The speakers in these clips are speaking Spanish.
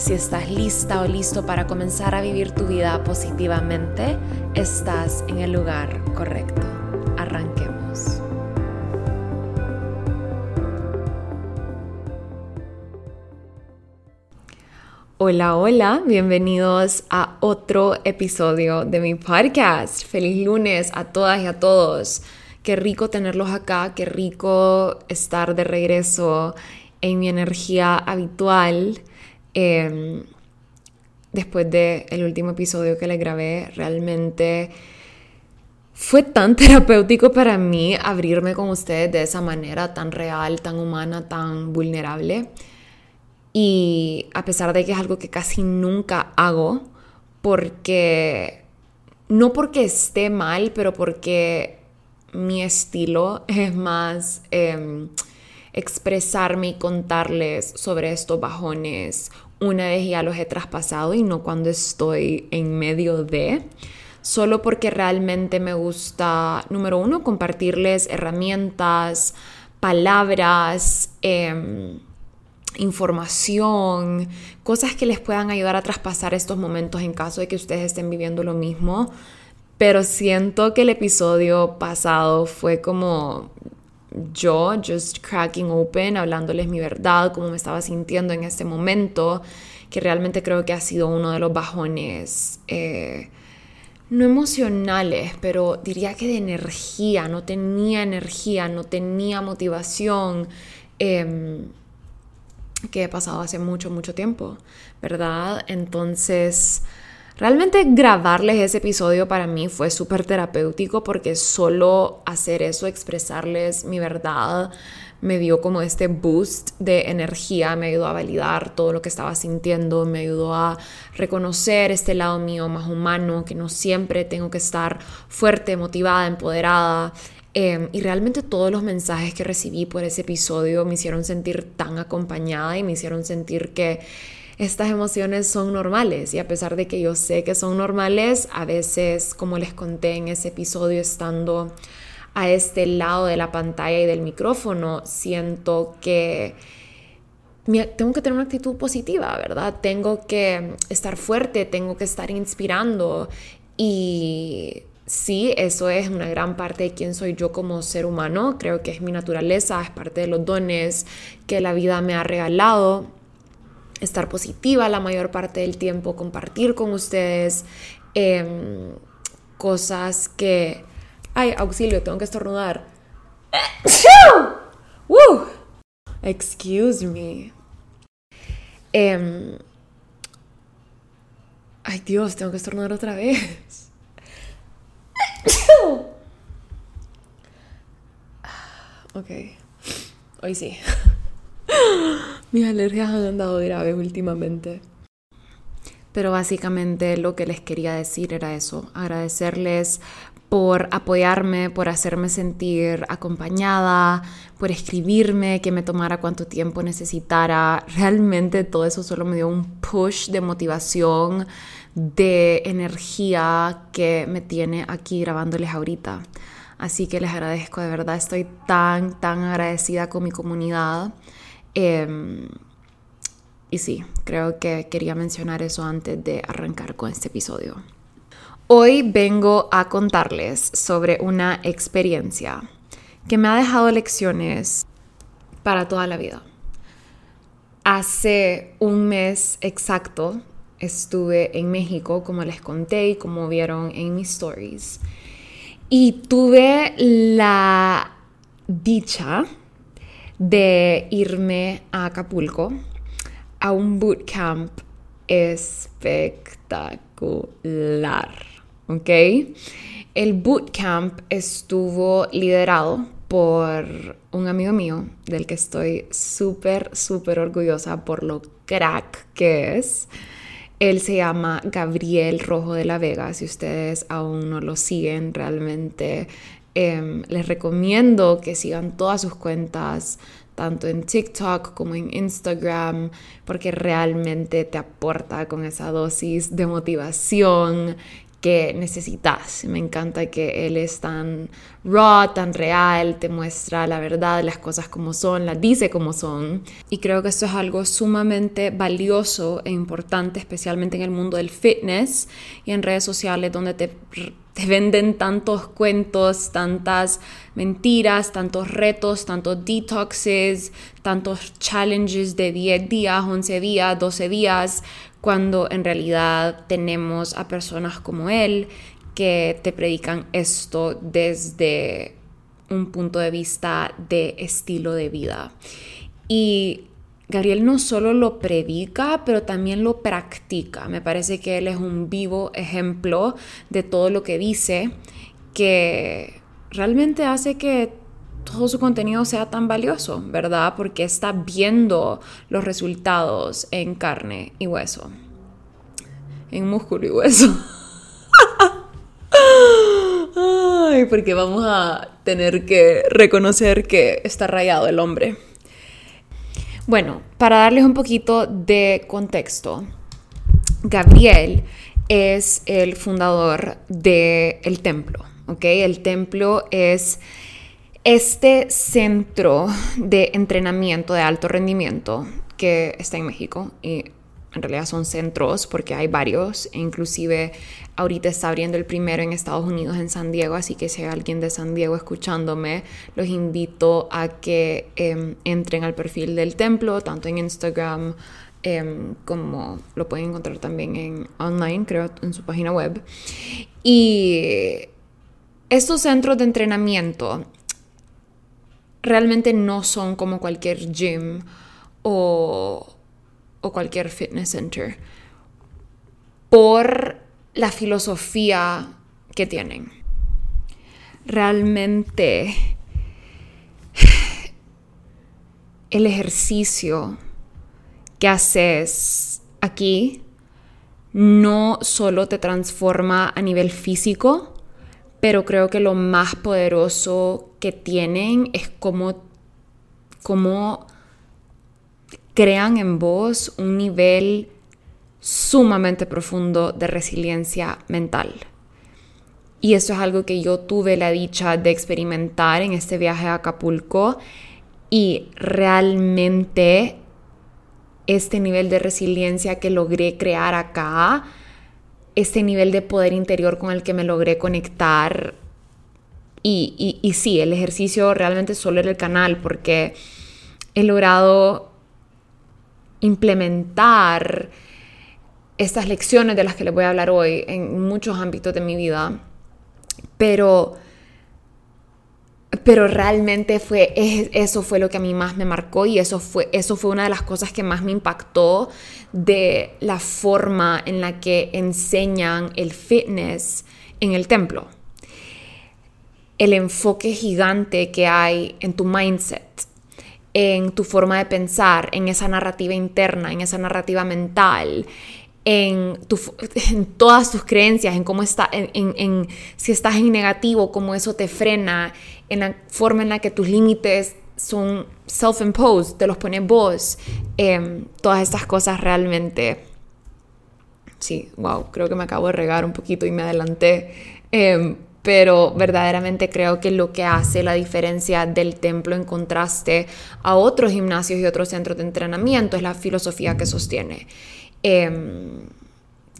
Si estás lista o listo para comenzar a vivir tu vida positivamente, estás en el lugar correcto. Arranquemos. Hola, hola, bienvenidos a otro episodio de mi podcast. Feliz lunes a todas y a todos. Qué rico tenerlos acá, qué rico estar de regreso en mi energía habitual. Em, después del el último episodio que le grabé, realmente fue tan terapéutico para mí abrirme con ustedes de esa manera tan real, tan humana, tan vulnerable. Y a pesar de que es algo que casi nunca hago, porque no porque esté mal, pero porque mi estilo es más em, expresarme y contarles sobre estos bajones una vez ya los he traspasado y no cuando estoy en medio de. Solo porque realmente me gusta, número uno, compartirles herramientas, palabras, em, información, cosas que les puedan ayudar a traspasar estos momentos en caso de que ustedes estén viviendo lo mismo. Pero siento que el episodio pasado fue como yo, just cracking open, hablándoles mi verdad, cómo me estaba sintiendo en ese momento, que realmente creo que ha sido uno de los bajones. Eh, no emocionales, pero diría que de energía, no tenía energía, no tenía motivación. Em, que he pasado hace mucho, mucho tiempo, ¿verdad? Entonces, realmente grabarles ese episodio para mí fue súper terapéutico porque solo hacer eso, expresarles mi verdad, me dio como este boost de energía, me ayudó a validar todo lo que estaba sintiendo, me ayudó a reconocer este lado mío más humano, que no siempre tengo que estar fuerte, motivada, empoderada. Em, y realmente todos los mensajes que recibí por ese episodio me hicieron sentir tan acompañada y me hicieron sentir que estas emociones son normales y a pesar de que yo sé que son normales, a veces, como les conté en ese episodio, estando a este lado de la pantalla y del micrófono, siento que tengo que tener una actitud positiva, ¿verdad? Tengo que estar fuerte, tengo que estar inspirando y sí, eso es una gran parte de quién soy yo como ser humano. Creo que es mi naturaleza, es parte de los dones que la vida me ha regalado. Estar positiva la mayor parte del tiempo, compartir con ustedes em, cosas que... Ay, auxilio, tengo que estornudar. Excuse me. Em, ay Dios, tengo que estornudar otra vez. ok, hoy sí. Mis alergias han andado graves últimamente. Pero básicamente lo que les quería decir era eso, agradecerles por apoyarme, por hacerme sentir acompañada, por escribirme, que me tomara cuánto tiempo necesitara. Realmente todo eso solo me dio un push de motivación, de energía que me tiene aquí grabándoles ahorita. Así que les agradezco, de verdad estoy tan, tan agradecida con mi comunidad. Em, y sí, creo que quería mencionar eso antes de arrancar con este episodio. Hoy vengo a contarles sobre una experiencia que me ha dejado lecciones para toda la vida. Hace un mes exacto estuve en México, como les conté y como vieron en mis stories. Y tuve la dicha de irme a Acapulco a un bootcamp espectacular. ¿Ok? El bootcamp estuvo liderado por un amigo mío del que estoy súper, súper orgullosa por lo crack que es. Él se llama Gabriel Rojo de la Vega. Si ustedes aún no lo siguen, realmente em, les recomiendo que sigan todas sus cuentas tanto en TikTok como en Instagram, porque realmente te aporta con esa dosis de motivación que necesitas. Me encanta que él es tan raw, tan real, te muestra la verdad, las cosas como son, las dice como son. Y creo que esto es algo sumamente valioso e importante, especialmente en el mundo del fitness y en redes sociales donde te, te venden tantos cuentos, tantas mentiras, tantos retos, tantos detoxes, tantos challenges de 10 días, 11 días, 12 días cuando en realidad tenemos a personas como él que te predican esto desde un punto de vista de estilo de vida. Y Gabriel no solo lo predica, pero también lo practica. Me parece que él es un vivo ejemplo de todo lo que dice, que realmente hace que todo su contenido sea tan valioso, ¿verdad? Porque está viendo los resultados en carne y hueso. En músculo y hueso. Ay, porque vamos a tener que reconocer que está rayado el hombre. Bueno, para darles un poquito de contexto, Gabriel es el fundador del templo, ¿ok? El templo es este centro de entrenamiento de alto rendimiento que está en México y en realidad son centros porque hay varios, e inclusive ahorita está abriendo el primero en Estados Unidos, en San Diego, así que si hay alguien de San Diego escuchándome, los invito a que em, entren al perfil del templo, tanto en Instagram em, como lo pueden encontrar también en online, creo, en su página web. Y estos centros de entrenamiento realmente no son como cualquier gym o, cualquier fitness center por la filosofía que tienen. Realmente el ejercicio que haces aquí no solo te transforma a nivel físico, pero creo que lo más poderoso que tienen es cómo, crean en vos un nivel sumamente profundo de resiliencia mental. Y eso es algo que yo tuve la dicha de experimentar en este viaje a Acapulco y realmente este nivel de resiliencia que logré crear acá este nivel de poder interior con el que me logré conectar. Y, y, sí, el ejercicio realmente solo era el canal porque he logrado implementar estas lecciones de las que les voy a hablar hoy en muchos ámbitos de mi vida. Pero pero realmente fue eso fue lo que a mí más me marcó y eso fue eso fue una de las cosas que más me impactó de la forma en la que enseñan el fitness en el templo. El enfoque gigante que hay en tu mindset, en tu forma de pensar, en esa narrativa interna, en esa narrativa mental, en, todas tus creencias, en cómo está, en, si estás en negativo, cómo eso te frena, en la forma en la que tus límites son self-imposed, te los pones vos, em, todas estas cosas realmente, sí, wow, creo que me acabo de regar un poquito y me adelanté, em, pero verdaderamente creo que lo que hace la diferencia del templo en contraste a otros gimnasios y otros centros de entrenamiento es la filosofía que sostiene. Em,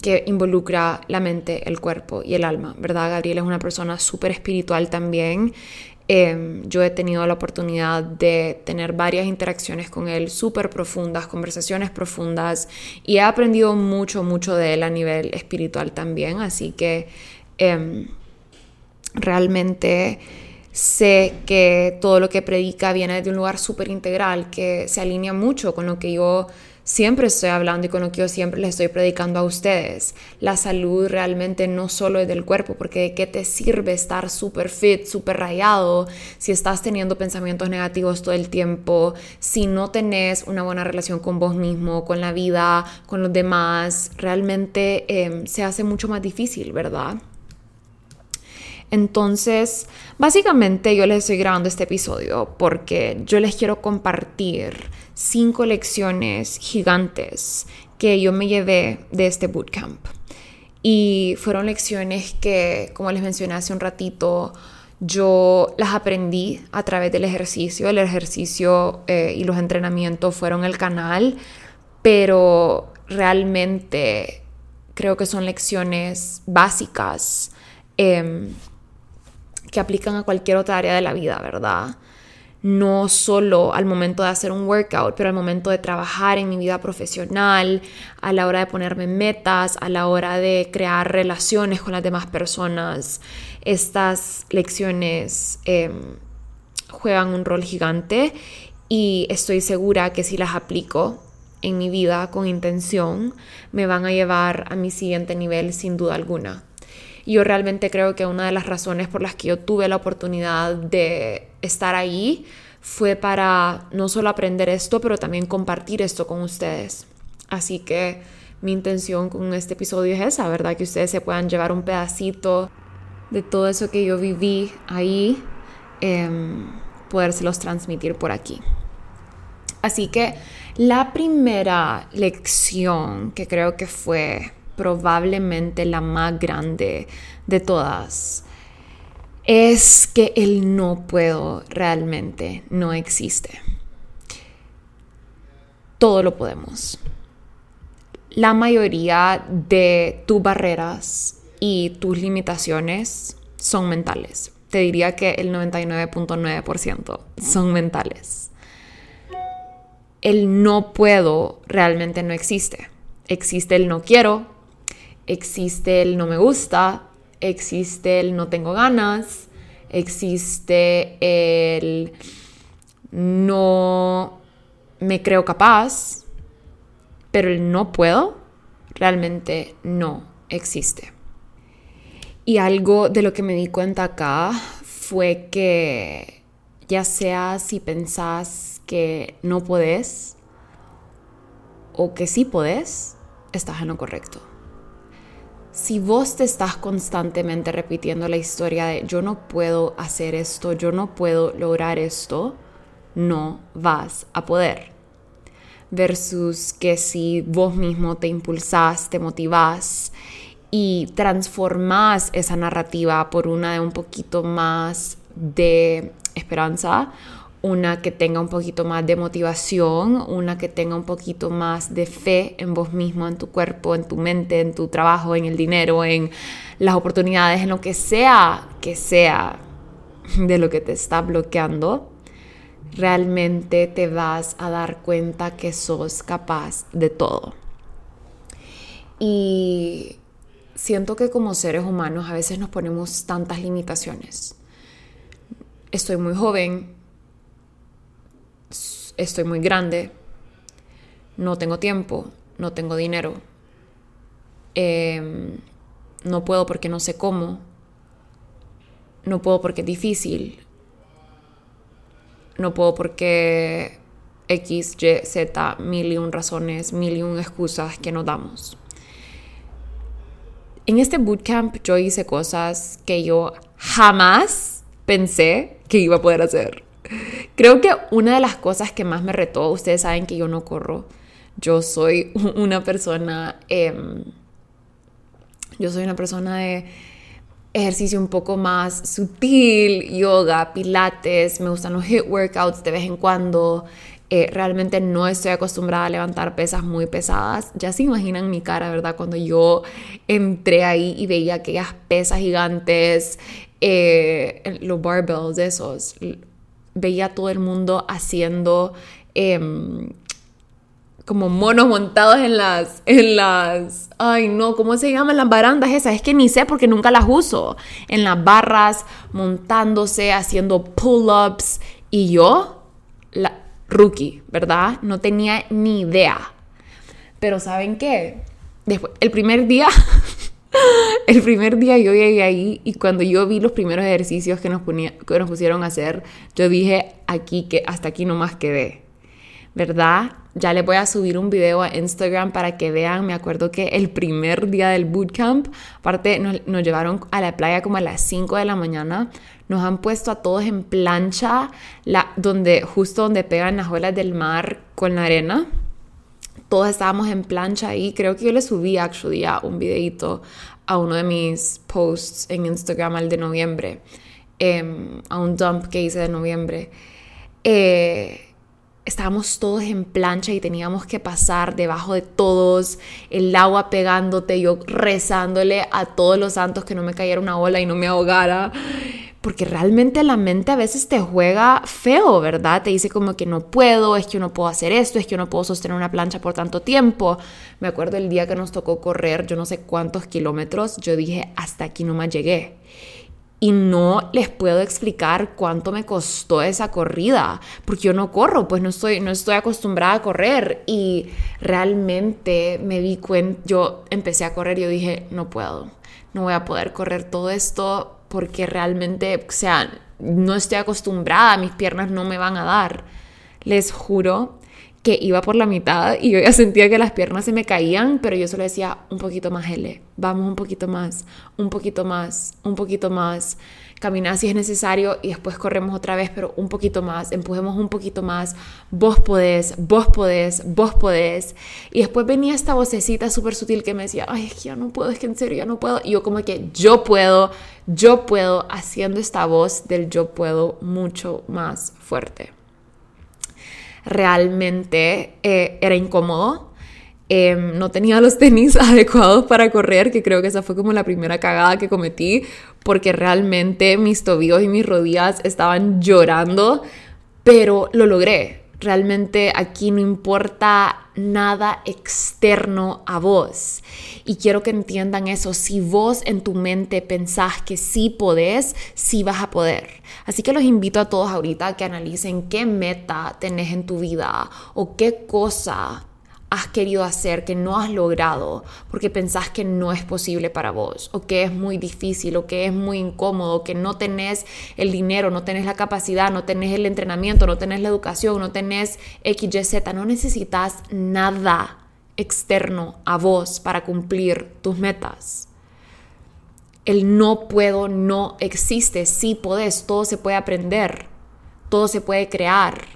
que involucra la mente, el cuerpo y el alma, ¿verdad? Gabriel es una persona súper espiritual también. Em, yo he tenido la oportunidad de tener varias interacciones con él súper profundas, conversaciones profundas y he aprendido mucho, mucho de él a nivel espiritual también. Así que em, realmente sé que todo lo que predica viene de un lugar súper integral, que se alinea mucho con lo que yo siempre estoy hablando y con lo que yo siempre les estoy predicando a ustedes. La salud realmente no solo es del cuerpo, porque de qué te sirve estar súper fit, súper rayado, si estás teniendo pensamientos negativos todo el tiempo, si no tenés una buena relación con vos mismo, con la vida, con los demás, realmente em, se hace mucho más difícil, ¿verdad? Entonces, básicamente yo les estoy grabando este episodio porque yo les quiero compartir cinco lecciones gigantes que yo me llevé de este bootcamp. Y fueron lecciones que, como les mencioné hace un ratito, yo las aprendí a través del ejercicio. El ejercicio eh, y los entrenamientos fueron el canal, pero realmente creo que son lecciones básicas em, que aplican a cualquier otra área de la vida, ¿verdad? No solo al momento de hacer un workout, pero al momento de trabajar en mi vida profesional, a la hora de ponerme metas, a la hora de crear relaciones con las demás personas. Estas lecciones em, juegan un rol gigante y estoy segura que si las aplico en mi vida con intención, me van a llevar a mi siguiente nivel sin duda alguna. Y yo realmente creo que una de las razones por las que yo tuve la oportunidad de estar ahí fue para no solo aprender esto, pero también compartir esto con ustedes. Así que mi intención con este episodio es esa, ¿verdad? Que ustedes se puedan llevar un pedacito de todo eso que yo viví ahí, eh, podérselos transmitir por aquí. Así que la primera lección que creo que fue probablemente la más grande de todas, es que el no puedo realmente no existe. Todo lo podemos. La mayoría de tus barreras y tus limitaciones son mentales. Te diría que el 99.9% son mentales. El no puedo realmente no existe. Existe el no quiero, existe el no me gusta, existe el no tengo ganas, existe el no me creo capaz, pero el no puedo realmente no existe. Y algo de lo que me di cuenta acá fue que ya sea si pensás que no podés o que sí podés, estás en lo correcto si vos te estás constantemente repitiendo la historia de yo no puedo hacer esto, yo no puedo lograr esto, no vas a poder. Versus que si vos mismo te impulsás, te motivás y transformás esa narrativa por una de un poquito más de esperanza una que tenga un poquito más de motivación, una que tenga un poquito más de fe en vos mismo, en tu cuerpo, en tu mente, en tu trabajo, en el dinero, en las oportunidades, en lo que sea que sea de lo que te está bloqueando, realmente te vas a dar cuenta que sos capaz de todo. Y siento que como seres humanos a veces nos ponemos tantas limitaciones. Estoy muy joven, estoy muy grande, no tengo tiempo, no tengo dinero, em, no puedo porque no sé cómo, no puedo porque es difícil, no puedo porque X, Y, Z, mil y un razones, mil y un excusas que nos damos. En este bootcamp yo hice cosas que yo jamás pensé que iba a poder hacer. Creo que una de las cosas que más me retó, ustedes saben que yo no corro, yo soy una persona, em, yo soy una persona de ejercicio un poco más sutil, yoga, pilates, me gustan los hit workouts de vez en cuando. Eh, realmente no estoy acostumbrada a levantar pesas muy pesadas. Ya se imaginan mi cara, ¿verdad? Cuando yo entré ahí y veía aquellas pesas gigantes, eh, los barbells esos, veía a todo el mundo haciendo em, como monos montados en las, en las, ay no, ¿cómo se llaman las barandas esas? Es que ni sé porque nunca las uso. En las barras, montándose, haciendo pull-ups. Y yo, la rookie, ¿verdad? No tenía ni idea Pero ¿saben qué? Después, el primer día, el primer día yo llegué ahí y cuando yo vi los primeros ejercicios que nos, ponía, que nos pusieron a hacer, yo dije aquí que hasta aquí nomás quedé. ¿Verdad? Ya les voy a subir un video a Instagram para que vean. Me acuerdo que el primer día del bootcamp, aparte nos, llevaron a la playa como a las 5 de la mañana. Nos han puesto a todos en plancha, la, donde, justo donde pegan las olas del mar con la arena todos estábamos en plancha ahí. Creo que yo le subí actually a un videito a uno de mis posts en Instagram al de noviembre, em, a un dump que hice de noviembre. Eh, estábamos todos en plancha y teníamos que pasar debajo de todos, el agua pegándote, yo rezándole a todos los santos que no me cayera una ola y no me ahogara porque realmente la mente a veces te juega feo, ¿verdad? Te dice como que no puedo, es que no puedo hacer esto, es que no puedo sostener una plancha por tanto tiempo. Me acuerdo el día que nos tocó correr, yo no sé cuántos kilómetros, yo dije, hasta aquí no más llegué. Y no les puedo explicar cuánto me costó esa corrida, porque yo no corro, pues no estoy, no estoy acostumbrada a correr. Y realmente me di cuenta, yo empecé a correr y yo dije, no puedo, no voy a poder correr todo esto porque realmente, o sea, no estoy acostumbrada, mis piernas no me van a dar. Les juro que iba por la mitad y yo ya sentía que las piernas se me caían, pero yo solo decía un poquito más, L, vamos un poquito más, un poquito más, un poquito más caminar si es necesario y después corremos otra vez, pero un poquito más, empujemos un poquito más, vos podés, vos podés, vos podés. Y después venía esta vocecita súper sutil que me decía, ay, es que ya no puedo, es que en serio ya no puedo. Y yo como que yo puedo, yo puedo, haciendo esta voz del yo puedo mucho más fuerte. Realmente eh, era incómodo, Em, no tenía los tenis adecuados para correr, que creo que esa fue como la primera cagada que cometí, porque realmente mis tobillos y mis rodillas estaban llorando, pero lo logré. Realmente aquí no importa nada externo a vos. Y quiero que entiendan eso. Si vos en tu mente pensás que sí podés, sí vas a poder. Así que los invito a todos ahorita que analicen qué meta tenés en tu vida o qué cosa has querido hacer que no has logrado porque pensás que no es posible para vos o que es muy difícil o que es muy incómodo, que no tenés el dinero, no tenés la capacidad, no tenés el entrenamiento, no tenés la educación, no tenés XYZ, no necesitas nada externo a vos para cumplir tus metas. El no puedo no existe, sí podés, todo se puede aprender, todo se puede crear,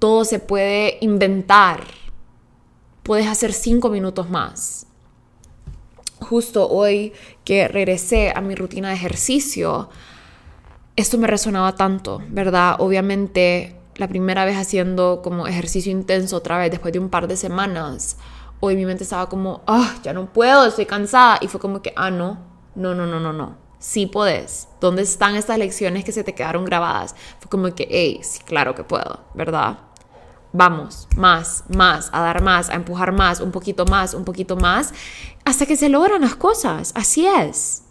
todo se puede inventar puedes hacer cinco minutos más. Justo hoy que regresé a mi rutina de ejercicio, esto me resonaba tanto, ¿verdad? Obviamente la primera vez haciendo como ejercicio intenso otra vez después de un par de semanas, hoy mi mente estaba como, ah, ya no puedo, estoy cansada. Y fue como que, ah, no, no, no, no, no, no. Sí puedes. ¿Dónde están estas lecciones que se te quedaron grabadas? Fue como que, hey, sí, claro que puedo, ¿verdad? Vamos, más, más, a dar más, a empujar más, un poquito más, un poquito más, hasta que se logran las cosas. Así es.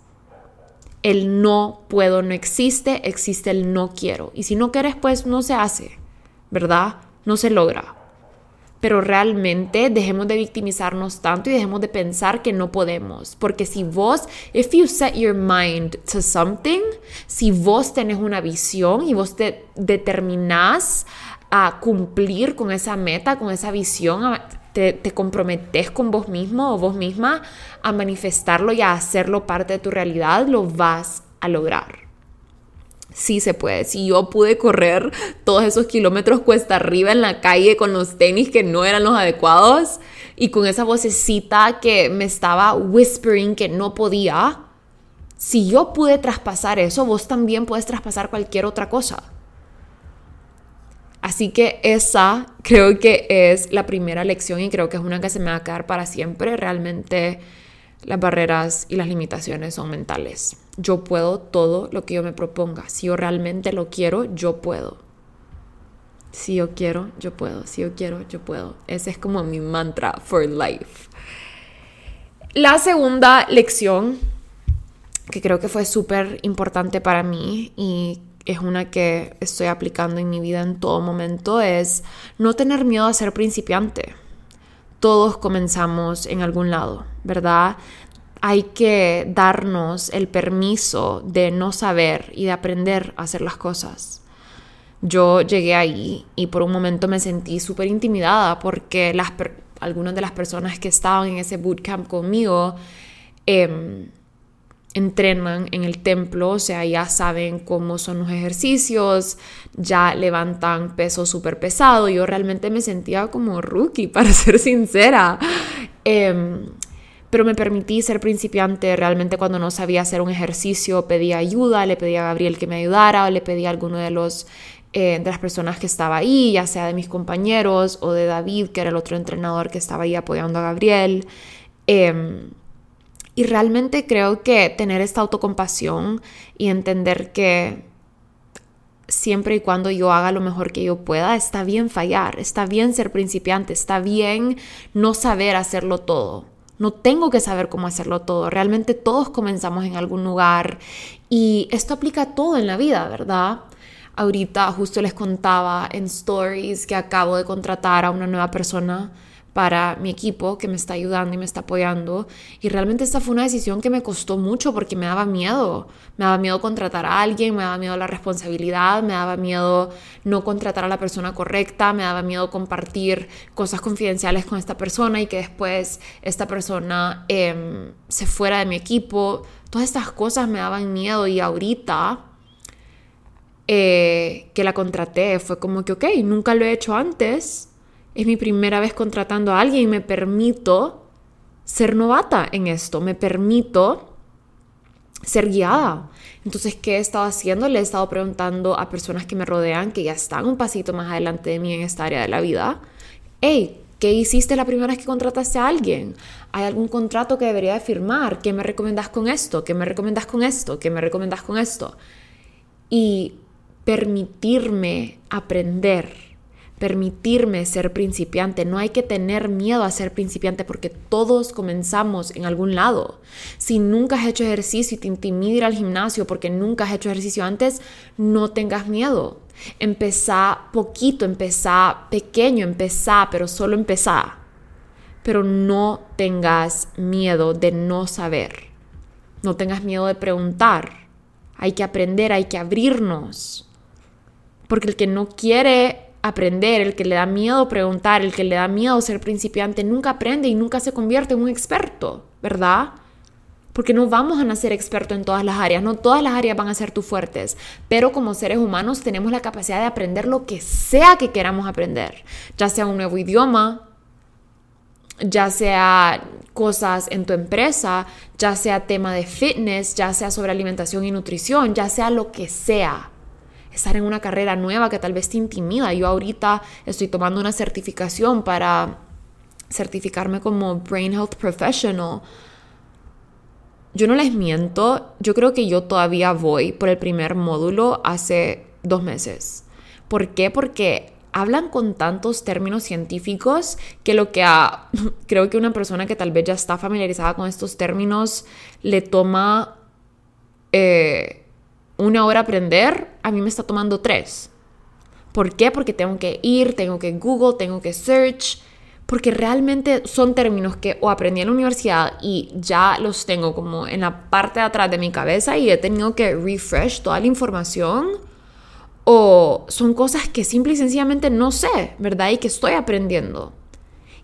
El no puedo no existe, existe el no quiero. Y si no quieres, pues no se hace, ¿verdad? No se logra. Pero realmente dejemos de victimizarnos tanto y dejemos de pensar que no podemos. Porque si vos, if you set your mind to something, si vos tenés una visión y vos te determinás a cumplir con esa meta, con esa visión, te, comprometes con vos mismo o vos misma a manifestarlo y a hacerlo parte de tu realidad, lo vas a lograr. Sí se puede. Si yo pude correr todos esos kilómetros cuesta arriba en la calle con los tenis que no eran los adecuados y con esa vocecita que me estaba whispering que no podía, si yo pude traspasar eso, vos también puedes traspasar cualquier otra cosa. Así que esa creo que es la primera lección y creo que es una que se me va a quedar para siempre. Realmente las barreras y las limitaciones son mentales. Yo puedo todo lo que yo me proponga. Si yo realmente lo quiero, yo puedo. Si yo quiero, yo puedo. Si yo quiero, yo puedo. Ese es como mi mantra for life. La segunda lección, que creo que fue súper importante para mí y es una que estoy aplicando en mi vida en todo momento, es no tener miedo a ser principiante. todos comenzamos en algún lado, ¿verdad? Hay que darnos el permiso de no saber y de aprender a hacer las cosas. Yo llegué ahí y por un momento me sentí súper intimidada porque las, algunas de las personas que estaban en ese bootcamp conmigo em, entrenan en el templo, o sea, ya saben cómo son los ejercicios, ya levantan peso súper pesado. Yo realmente me sentía como rookie, para ser sincera. Em, pero me permití ser principiante realmente cuando no sabía hacer un ejercicio, pedía ayuda, le pedía a Gabriel que me ayudara o le pedía a alguno de los eh, de las personas que estaba ahí, ya sea de mis compañeros o de David, que era el otro entrenador que estaba ahí apoyando a Gabriel. Em, y realmente creo que tener esta autocompasión y entender que siempre y cuando yo haga lo mejor que yo pueda, está bien fallar, está bien ser principiante, está bien no saber hacerlo todo. No tengo que saber cómo hacerlo todo. Realmente todos comenzamos en algún lugar y esto aplica a todo en la vida, ¿verdad? Ahorita justo les contaba en stories que acabo de contratar a una nueva persona para mi equipo que me está ayudando y me está apoyando. Y realmente esta fue una decisión que me costó mucho porque me daba miedo. Me daba miedo contratar a alguien, me daba miedo la responsabilidad, me daba miedo no contratar a la persona correcta, me daba miedo compartir cosas confidenciales con esta persona y que después esta persona em, se fuera de mi equipo. Todas estas cosas me daban miedo y ahorita... Eh, que la contraté fue como que, ok, nunca lo he hecho antes, es mi primera vez contratando a alguien y me permito ser novata en esto, me permito ser guiada. Entonces, ¿qué he estado haciendo? Le he estado preguntando a personas que me rodean, que ya están un pasito más adelante de mí en esta área de la vida, hey, ¿qué hiciste la primera vez que contrataste a alguien? ¿Hay algún contrato que debería de firmar? ¿Qué me recomiendas con esto? ¿Qué me recomiendas con esto? ¿Qué me recomiendas con esto? Y permitirme aprender permitirme ser principiante. No hay que tener miedo a ser principiante porque todos comenzamos en algún lado. Si nunca has hecho ejercicio y te intimida ir al gimnasio porque nunca has hecho ejercicio antes, no tengas miedo. Empezá poquito, empezá pequeño, empezá, pero solo empezá. Pero no tengas miedo de no saber. No tengas miedo de preguntar. Hay que aprender, hay que abrirnos. Porque el que no quiere aprender, el que le da miedo preguntar, el que le da miedo ser principiante, nunca aprende y nunca se convierte en un experto, ¿verdad? Porque no vamos a nacer experto en todas las áreas, no todas las áreas van a ser tus fuertes, pero como seres humanos tenemos la capacidad de aprender lo que sea que queramos aprender, ya sea un nuevo idioma, ya sea cosas en tu empresa, ya sea tema de fitness, ya sea sobre alimentación y nutrición, ya sea lo que sea estar en una carrera nueva que tal vez te intimida. Yo ahorita estoy tomando una certificación para certificarme como Brain Health Professional. Yo no les miento, yo creo que yo todavía voy por el primer módulo hace dos meses. ¿Por qué? Porque hablan con tantos términos científicos que lo que a, creo que una persona que tal vez ya está familiarizada con estos términos le toma una hora aprender, a mí me está tomando tres. ¿Por qué? Porque tengo que ir, tengo que Google, tengo que search, porque realmente son términos que o aprendí en la universidad y ya los tengo como en la parte de atrás de mi cabeza y he tenido que refresh toda la información, o son cosas que simple y sencillamente no sé, ¿verdad? Y que estoy aprendiendo.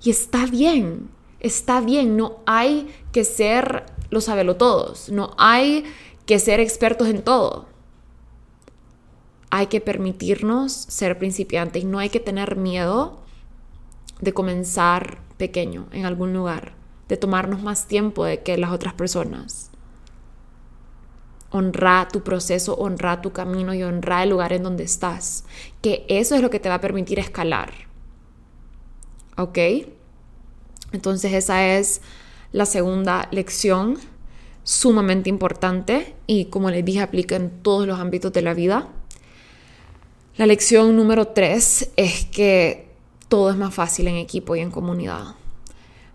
Y está bien, está bien, no hay que ser los todos, no hay que ser expertos en todo. Hay que permitirnos ser principiantes y no hay que tener miedo de comenzar pequeño en algún lugar, de tomarnos más tiempo de que las otras personas. Honra tu proceso, honra tu camino y honra el lugar en donde estás, que eso es lo que te va a permitir escalar. ¿Ok? Entonces esa es la segunda lección sumamente importante y como les dije aplica en todos los ámbitos de la vida. La lección número tres es que todo es más fácil en equipo y en comunidad.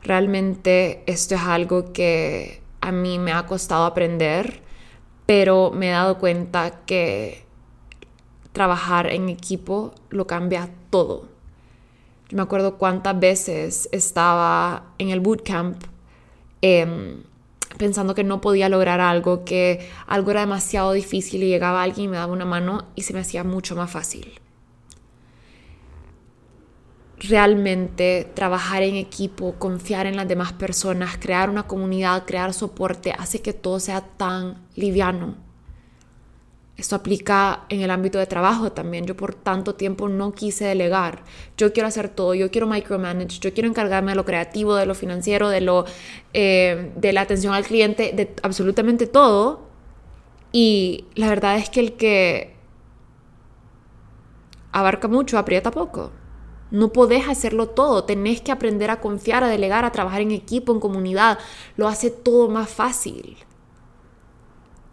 Realmente esto es algo que a mí me ha costado aprender, pero me he dado cuenta que trabajar en equipo lo cambia todo. Yo me acuerdo cuántas veces estaba en el bootcamp eh, pensando que no podía lograr algo, que algo era demasiado difícil y llegaba alguien y me daba una mano y se me hacía mucho más fácil. Realmente trabajar en equipo, confiar en las demás personas, crear una comunidad, crear soporte, hace que todo sea tan liviano. Esto aplica en el ámbito de trabajo también. Yo por tanto tiempo no quise delegar. Yo quiero hacer todo, yo quiero micromanage, yo quiero encargarme de lo creativo, de lo financiero, de, lo, eh, de la atención al cliente, de absolutamente todo. Y la verdad es que el que abarca mucho aprieta poco. No podés hacerlo todo, tenés que aprender a confiar, a delegar, a trabajar en equipo, en comunidad. Lo hace todo más fácil.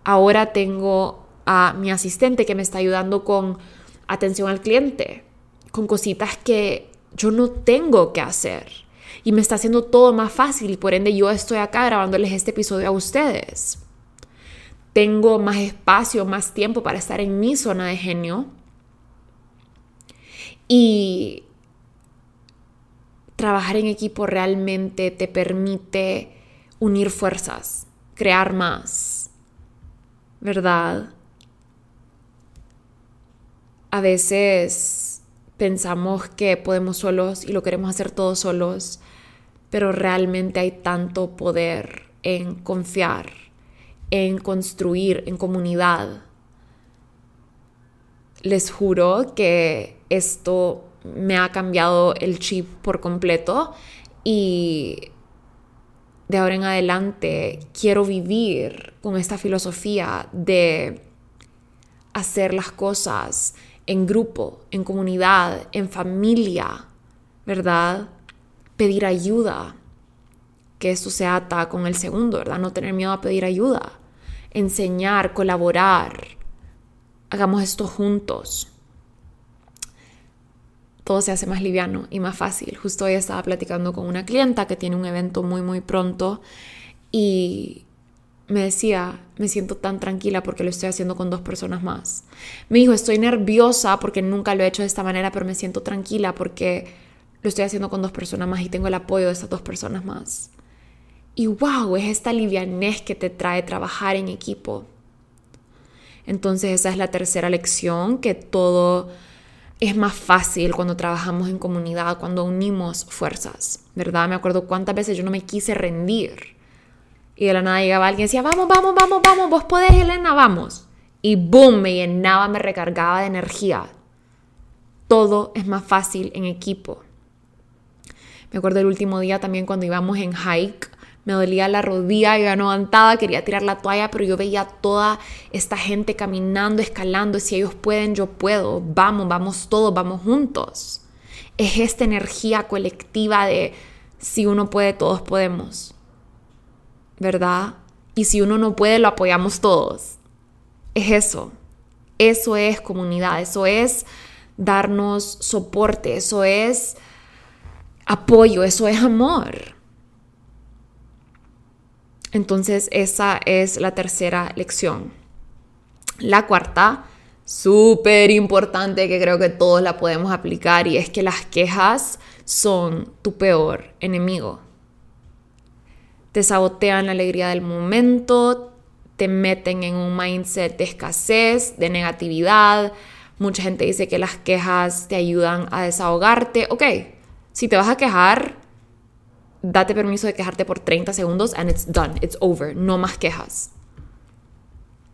Ahora tengo a mi asistente que me está ayudando con atención al cliente, con cositas que yo no tengo que hacer. Y me está haciendo todo más fácil y por ende yo estoy acá grabándoles este episodio a ustedes. Tengo más espacio, más tiempo para estar en mi zona de genio. Y trabajar en equipo realmente te permite unir fuerzas, crear más, ¿verdad? A veces pensamos que podemos solos y lo queremos hacer todos solos, pero realmente hay tanto poder en confiar, en construir en comunidad. Les juro que esto me ha cambiado el chip por completo y de ahora en adelante quiero vivir con esta filosofía de hacer las cosas en grupo, en comunidad, en familia, ¿verdad? Pedir ayuda, que esto se ata con el segundo, ¿verdad? No tener miedo a pedir ayuda, enseñar, colaborar, hagamos esto juntos. Todo se hace más liviano y más fácil. Justo hoy estaba platicando con una clienta que tiene un evento muy, muy pronto y me decía, me siento tan tranquila porque lo estoy haciendo con dos personas más. Me dijo, estoy nerviosa porque nunca lo he hecho de esta manera, pero me siento tranquila porque lo estoy haciendo con dos personas más y tengo el apoyo de esas dos personas más. Y wow, es esta livianez que te trae trabajar en equipo. Entonces esa es la tercera lección, que todo es más fácil cuando trabajamos en comunidad, cuando unimos fuerzas, ¿verdad? Me acuerdo cuántas veces yo no me quise rendir y de la nada llegaba alguien y decía, vamos, vamos, vamos, vamos, vos podés, Elena, vamos. Y boom, me llenaba, me recargaba de energía. Todo es más fácil en equipo. Me acuerdo el último día también cuando íbamos en hike, me dolía la rodilla, yo no aguantaba, quería tirar la toalla, pero yo veía toda esta gente caminando, escalando, si ellos pueden, yo puedo, vamos, vamos todos, vamos juntos. Es esta energía colectiva de si uno puede, todos podemos. ¿Verdad? Y si uno no puede, lo apoyamos todos. Es eso. Eso es comunidad, eso es darnos soporte, eso es apoyo, eso es amor. Entonces esa es la tercera lección. La cuarta, súper importante que creo que todos la podemos aplicar y es que las quejas son tu peor enemigo te sabotean la alegría del momento, te meten en un mindset de escasez, de negatividad. Mucha gente dice que las quejas te ayudan a desahogarte. Ok, si te vas a quejar, date permiso de quejarte por 30 segundos and it's done, it's over, no más quejas.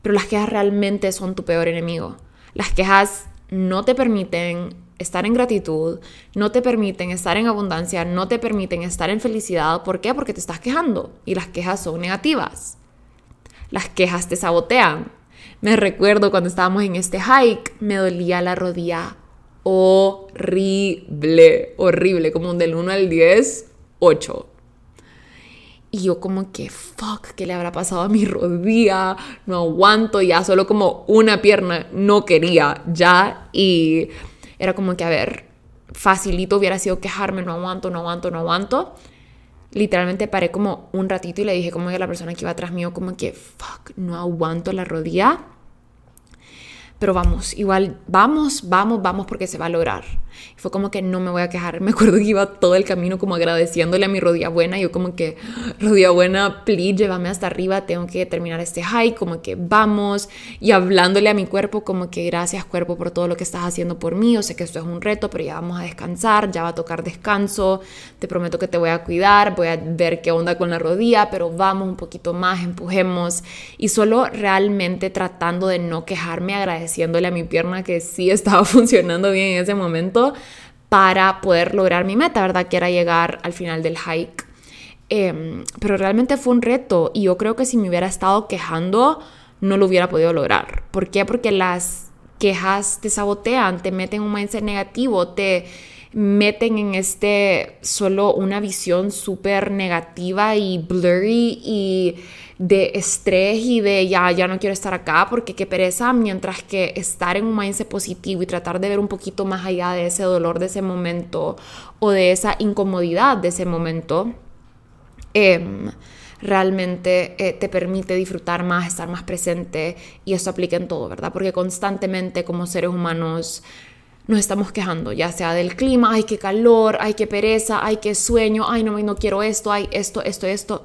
Pero las quejas realmente son tu peor enemigo. Las quejas no te permiten estar en gratitud, no te permiten estar en abundancia, no te permiten estar en felicidad. ¿Por qué? Porque te estás quejando y las quejas son negativas. Las quejas te sabotean. Me recuerdo cuando estábamos en este hike, me dolía la rodilla horrible, horrible, como del 1 al 10, 8. Y yo como que, fuck, ¿qué le habrá pasado a mi rodilla? No aguanto ya, solo como una pierna no quería ya. Y era como que, a ver, facilito hubiera sido quejarme, no aguanto, no aguanto, no aguanto. Literalmente paré como un ratito y le dije como a la persona que iba atrás mío, como que, fuck, no aguanto la rodilla. Pero vamos, igual, vamos, vamos, vamos porque se va a lograr. Y fue como que no me voy a quejar. Me acuerdo que iba todo el camino como agradeciéndole a mi rodilla buena. Yo como que, rodilla buena, please, llévame hasta arriba, tengo que terminar este hike, como que vamos. Y hablándole a mi cuerpo como que gracias cuerpo por todo lo que estás haciendo por mí. Yo sé que esto es un reto, pero ya vamos a descansar, ya va a tocar descanso. Te prometo que te voy a cuidar, voy a ver qué onda con la rodilla, pero vamos un poquito más, empujemos. Y solo realmente tratando de no quejarme, agradeciéndole a mi pierna que sí estaba funcionando bien en ese momento para poder lograr mi meta, ¿verdad? Que era llegar al final del hike. Em, pero realmente fue un reto y yo creo que si me hubiera estado quejando, no lo hubiera podido lograr. ¿Por qué? Porque las quejas te sabotean, te meten un mindset negativo, te meten en este solo una visión súper negativa y blurry y de estrés y de ya, ya no quiero estar acá porque qué pereza, mientras que estar en un mindset positivo y tratar de ver un poquito más allá de ese dolor de ese momento o de esa incomodidad de ese momento, em, realmente eh, te permite disfrutar más, estar más presente y eso aplica en todo, ¿verdad? Porque constantemente como seres humanos nos estamos quejando, ya sea del clima, ay, qué calor, ay, qué pereza, ay, qué sueño, ay, no, no quiero esto, ay, esto, esto, esto.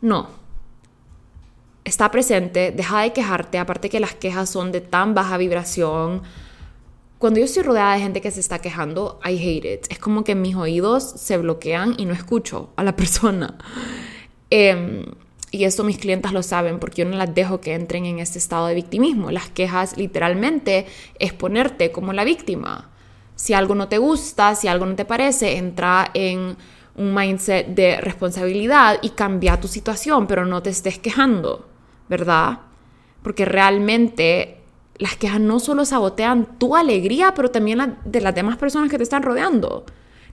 No, está presente, deja de quejarte, aparte que las quejas son de tan baja vibración. Cuando yo estoy rodeada de gente que se está quejando, I hate it. Es como que mis oídos se bloquean y no escucho a la persona. Em, y esto mis clientes lo saben porque yo no las dejo que entren en este estado de victimismo. Las quejas literalmente es ponerte como la víctima. Si algo no te gusta, si algo no te parece, entra en un mindset de responsabilidad y cambia tu situación, pero no te estés quejando. ¿Verdad? Porque realmente las quejas no solo sabotean tu alegría, pero también la de las demás personas que te están rodeando.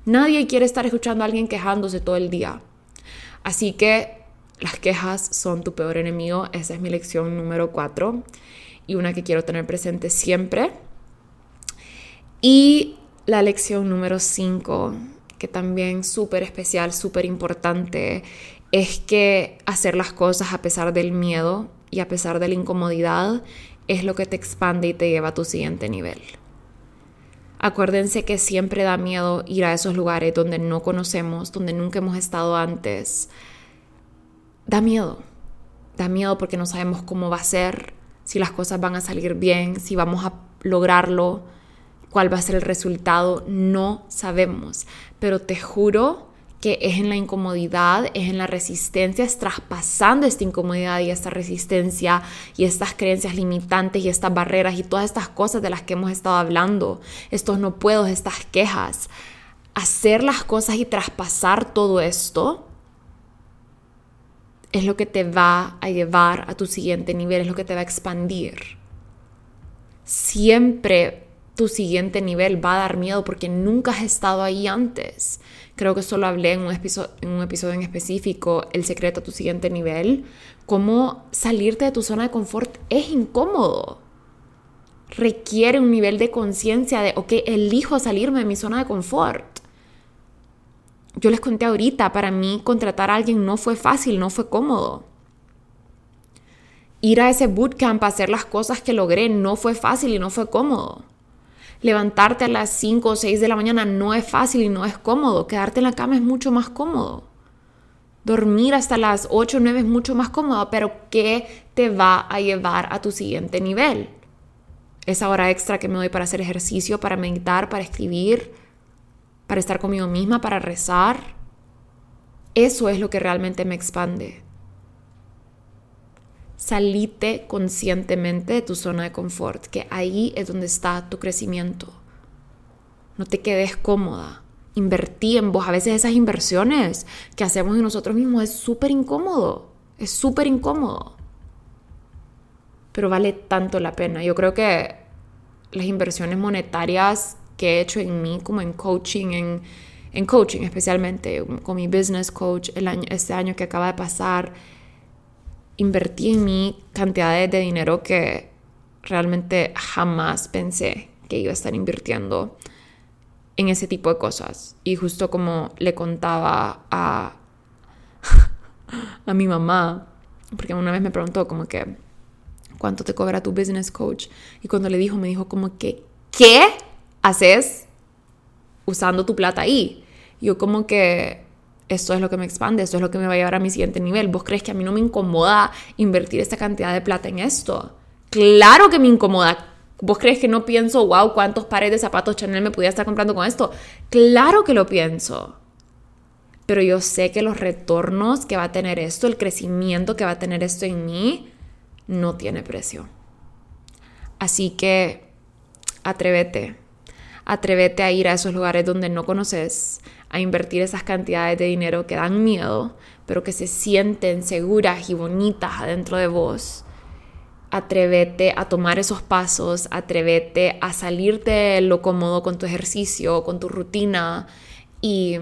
Nadie quiere estar escuchando a alguien quejándose todo el día. Así que las quejas son tu peor enemigo. Esa es mi lección número cuatro y una que quiero tener presente siempre. Y la lección número cinco, que también súper especial, súper importante, es que hacer las cosas a pesar del miedo y a pesar de la incomodidad es lo que te expande y te lleva a tu siguiente nivel. Acuérdense que siempre da miedo ir a esos lugares donde no conocemos, donde nunca hemos estado antes. Da miedo. Da miedo porque no sabemos cómo va a ser, si las cosas van a salir bien, si vamos a lograrlo, cuál va a ser el resultado. No sabemos. Pero te juro que es en la incomodidad, es en la resistencia, es traspasando esta incomodidad y esta resistencia y estas creencias limitantes y estas barreras y todas estas cosas de las que hemos estado hablando, estos no puedo, estas quejas, hacer las cosas y traspasar todo esto es lo que te va a llevar a tu siguiente nivel, es lo que te va a expandir. Siempre tu siguiente nivel va a dar miedo porque nunca has estado ahí antes. Creo que solo hablé en un, episodio, en un episodio en específico, el secreto a tu siguiente nivel, cómo salirte de tu zona de confort es incómodo. Requiere un nivel de conciencia de, ok, elijo salirme de mi zona de confort. Yo les conté ahorita, para mí contratar a alguien no fue fácil, no fue cómodo. Ir a ese bootcamp a hacer las cosas que logré no fue fácil y no fue cómodo Levantarte a las 5 o 6 de la mañana no es fácil y no es cómodo. Quedarte en la cama es mucho más cómodo. Dormir hasta las 8 o 9 es mucho más cómodo, pero ¿qué te va a llevar a tu siguiente nivel? Esa hora extra que me doy para hacer ejercicio, para meditar, para escribir, para estar conmigo misma, para rezar. Eso es lo que realmente me expande. Salite conscientemente de tu zona de confort, que ahí es donde está tu crecimiento. No te quedes cómoda. Invertí en vos. A veces esas inversiones que hacemos en nosotros mismos es súper incómodo. Es súper incómodo. Pero vale tanto la pena. Yo creo que las inversiones monetarias que he hecho en mí, como en coaching, en, en coaching especialmente, con mi business coach el año, este año que acaba de pasar, invertí en mí cantidades de dinero que realmente jamás pensé que iba a estar invirtiendo en ese tipo de cosas. Y justo como le contaba a, a mi mamá, porque una vez me preguntó como que, ¿cuánto te cobra tu business coach? Y cuando le dijo, me dijo como que, ¿qué haces? usando tu plata ahí. Yo como que esto es lo que me expande, esto es lo que me va a llevar a mi siguiente nivel. ¿Vos crees que a mí no me incomoda invertir esta cantidad de plata en esto? Claro que me incomoda. ¿Vos crees que no pienso, wow, cuántos pares de zapatos Chanel me podía estar comprando con esto? Claro que lo pienso. Pero yo sé que los retornos que va a tener esto, el crecimiento que va a tener esto en mí, no tiene precio. Así que atrévete. Atrévete a ir a esos lugares donde no conoces, a invertir esas cantidades de dinero que dan miedo, pero que se sienten seguras y bonitas adentro de vos atrévete a tomar esos pasos, atrévete a salirte lo cómodo con tu ejercicio, con tu rutina y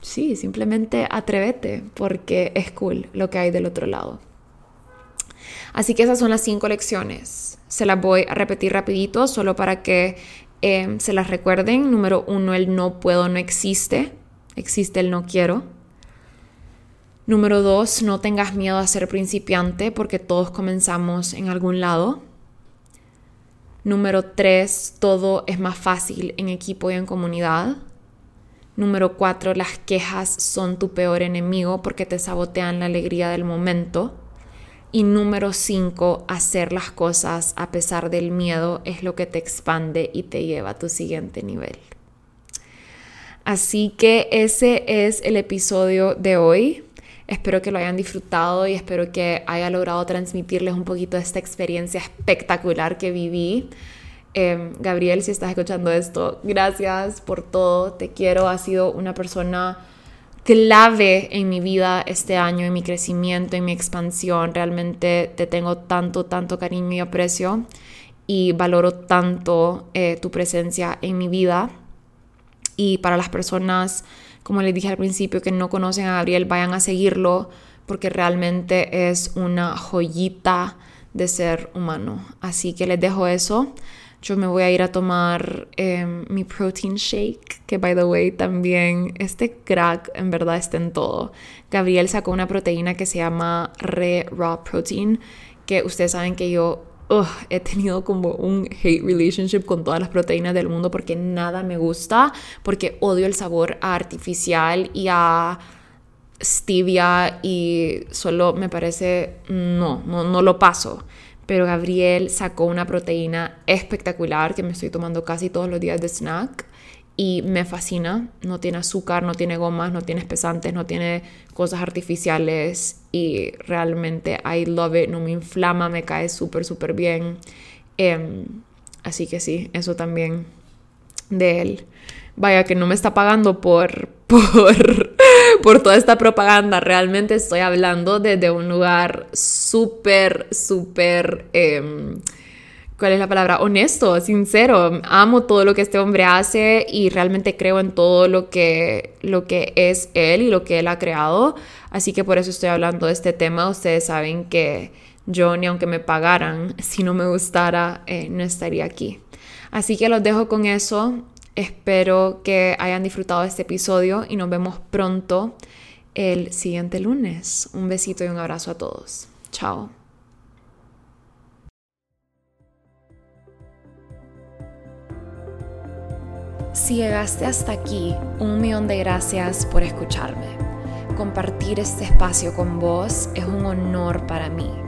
sí, simplemente atrévete porque es cool lo que hay del otro lado. Así que esas son las cinco lecciones. Se las voy a repetir rapidito solo para que eh, se las recuerden. Número uno, el no puedo no existe. Existe el no quiero. Número dos, no tengas miedo a ser principiante porque todos comenzamos en algún lado. Número tres, todo es más fácil en equipo y en comunidad. Número cuatro, las quejas son tu peor enemigo porque te sabotean la alegría del momento. Y número cinco, hacer las cosas a pesar del miedo es lo que te expande y te lleva a tu siguiente nivel. Así que ese es el episodio de hoy. Espero que lo hayan disfrutado y espero que haya logrado transmitirles un poquito de esta experiencia espectacular que viví. Em, Gabriel, si estás escuchando esto, gracias por todo, te quiero, has sido una persona clave en mi vida este año, en mi crecimiento, en mi expansión. Realmente te tengo tanto, tanto cariño y aprecio y valoro tanto eh, tu presencia en mi vida. Y para las personas como les dije al principio, que no conocen a Gabriel, vayan a seguirlo porque realmente es una joyita de ser humano. Así que les dejo eso. Yo me voy a ir a tomar em, mi protein shake, que by the way también este crack en verdad está en todo. Gabriel sacó una proteína que se llama Re Raw Protein, que ustedes saben que yo he tenido como un hate relationship con todas las proteínas del mundo porque nada me gusta, porque odio el sabor artificial y a stevia y solo me parece, no, no, no lo paso. Pero Gabriel sacó una proteína espectacular que me estoy tomando casi todos los días de snack y me fascina. No tiene azúcar, no tiene gomas, no tiene espesantes, no tiene cosas artificiales y realmente I love it, no me inflama, me cae súper, súper bien. Em, así que sí, eso también de él. Vaya que no me está pagando por, por, por toda esta propaganda. Realmente estoy hablando desde un lugar súper, súper... Em, ¿cuál es la palabra? Honesto, sincero. Amo todo lo que este hombre hace y realmente creo en todo lo que, lo que es él y lo que él ha creado. Así que por eso estoy hablando de este tema. Ustedes saben que yo ni aunque me pagaran, si no me gustara, eh, no estaría aquí. Así que los dejo con eso. Espero que hayan disfrutado de este episodio y nos vemos pronto el siguiente lunes. Un besito y un abrazo a todos. Chao. Si llegaste hasta aquí, un millón de gracias por escucharme. Compartir este espacio con vos es un honor para mí.